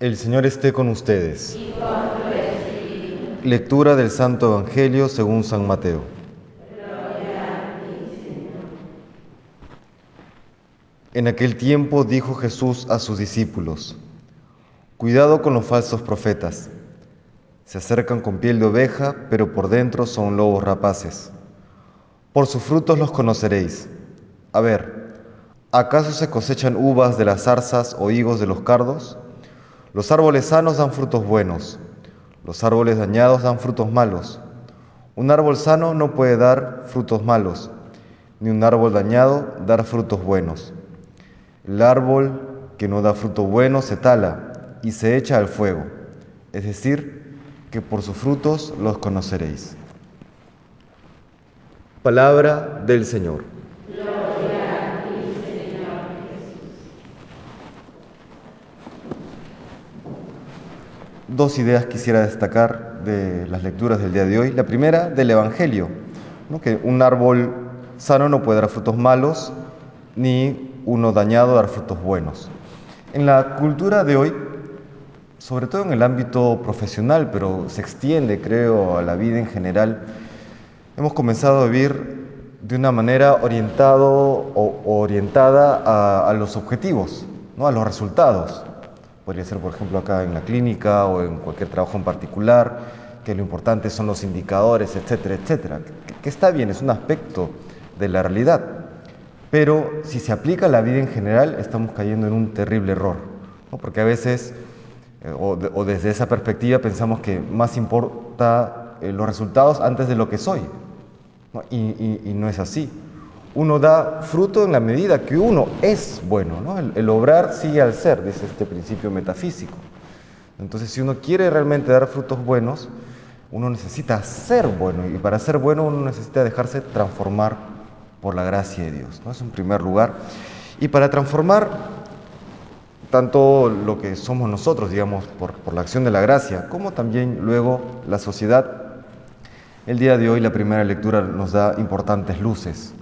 El Señor esté con ustedes. Lectura del Santo Evangelio según San Mateo. En aquel tiempo dijo Jesús a sus discípulos, Cuidado con los falsos profetas. Se acercan con piel de oveja, pero por dentro son lobos rapaces. Por sus frutos los conoceréis. A ver, ¿acaso se cosechan uvas de las zarzas o higos de los cardos? Los árboles sanos dan frutos buenos, los árboles dañados dan frutos malos. Un árbol sano no puede dar frutos malos, ni un árbol dañado dar frutos buenos. El árbol que no da fruto bueno se tala y se echa al fuego, es decir, que por sus frutos los conoceréis. Palabra del Señor. Dos ideas quisiera destacar de las lecturas del día de hoy. La primera, del Evangelio, que un árbol sano no puede dar frutos malos, ni uno dañado dar frutos buenos. En la cultura de hoy, sobre todo en el ámbito profesional, pero se extiende, creo, a la vida en general, hemos comenzado a vivir de una manera orientado o orientada a, a los objetivos, ¿no? a los resultados podría ser por ejemplo acá en la clínica o en cualquier trabajo en particular, que lo importante son los indicadores, etcétera, etcétera, que, está bien, es un aspecto de la realidad, pero si se aplica a la vida en general estamos cayendo en un terrible error, porque a veces, eh, o, desde esa perspectiva, pensamos que más importa eh, los resultados antes de lo que soy, y no es así uno da fruto en la medida que uno es bueno. ¿no? El, obrar sigue al ser, dice este principio metafísico. Entonces, si uno quiere realmente dar frutos buenos, uno necesita ser bueno y para ser bueno uno necesita dejarse transformar por la gracia de Dios. ¿no? Es en primer lugar. Y para transformar tanto lo que somos nosotros, digamos, por la acción de la gracia, como también luego la sociedad, el día de hoy la primera lectura nos da importantes luces.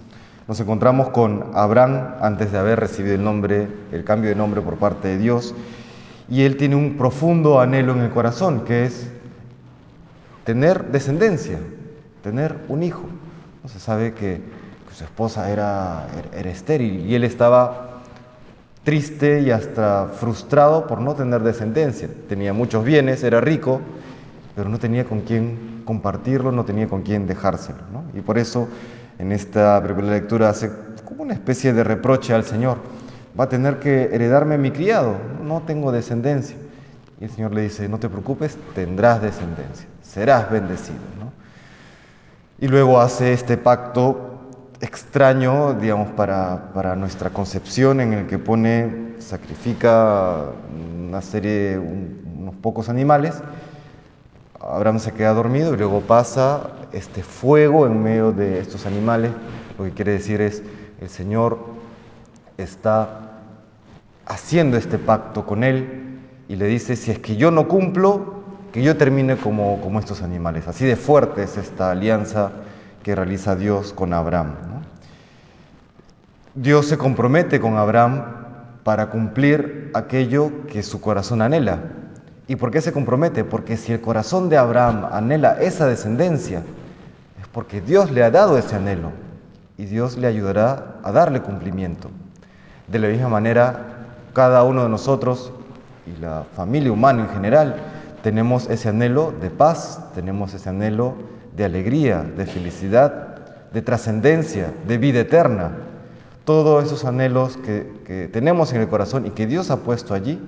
Nos encontramos con Abraham antes de haber recibido el nombre, el cambio de nombre por parte de Dios, y él tiene un profundo anhelo en el corazón, que es tener descendencia, tener un hijo. No se sabe que, su esposa era, era estéril y él estaba triste y hasta frustrado por no tener descendencia. Tenía muchos bienes, era rico, pero no tenía con quién compartirlo, no tenía con quién dejárselo. Y por eso en esta primera lectura hace como una especie de reproche al Señor. Va a tener que heredarme mi criado, no tengo descendencia. Y el Señor le dice, no te preocupes, tendrás descendencia, serás bendecido. Y luego hace este pacto extraño, digamos, para, para, nuestra concepción, en el que pone, sacrifica una serie, unos pocos animales, Abraham se queda dormido y luego pasa este fuego en medio de estos animales. Lo que quiere decir es, el Señor está haciendo este pacto con él y le dice, si es que yo no cumplo, que yo termine como, como estos animales. Así de fuerte es esta alianza que realiza Dios con Abraham. Dios se compromete con Abraham para cumplir aquello que su corazón anhela, ¿Y por qué se compromete? Porque si el corazón de Abraham anhela esa descendencia, es porque Dios le ha dado ese anhelo y Dios le ayudará a darle cumplimiento. De la misma manera, cada uno de nosotros y la familia humana en general tenemos ese anhelo de paz, tenemos ese anhelo de alegría, de felicidad, de trascendencia, de vida eterna. Todos esos anhelos que, tenemos en el corazón y que Dios ha puesto allí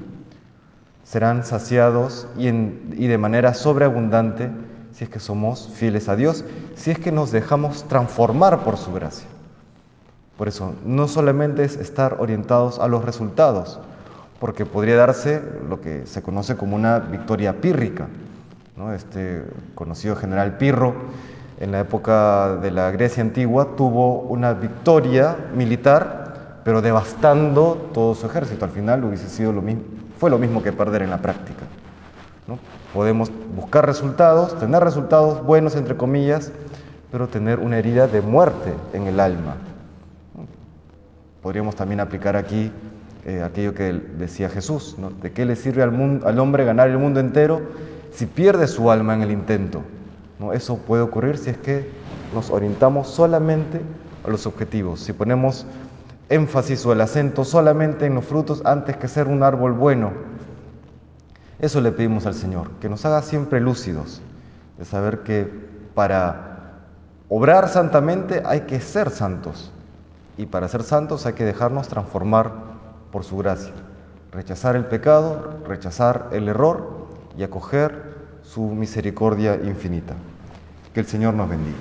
serán saciados y, de manera sobreabundante si es que somos fieles a Dios, si es que nos dejamos transformar por su gracia. Por eso, no solamente es estar orientados a los resultados, porque podría darse lo que se conoce como una victoria pírrica. Este conocido general Pirro, en la época de la Grecia antigua, tuvo una victoria militar, pero devastando todo su ejército. Al final hubiese sido lo mismo, fue lo mismo que perder en la práctica. ¿No? Podemos buscar resultados, tener resultados buenos, entre comillas, pero tener una herida de muerte en el alma. Podríamos también aplicar aquí eh, aquello que decía Jesús, ¿no? ¿de qué le sirve al, mundo, al hombre ganar el mundo entero si pierde su alma en el intento? ¿No? Eso puede ocurrir si es que nos orientamos solamente a los objetivos, si ponemos énfasis o el acento solamente en los frutos antes que ser un árbol bueno. Eso le pedimos al Señor, que nos haga siempre lúcidos, de saber que para obrar santamente hay que ser santos y para ser santos hay que dejarnos transformar por su gracia, rechazar el pecado, rechazar el error y acoger su misericordia infinita. Que el Señor nos bendiga.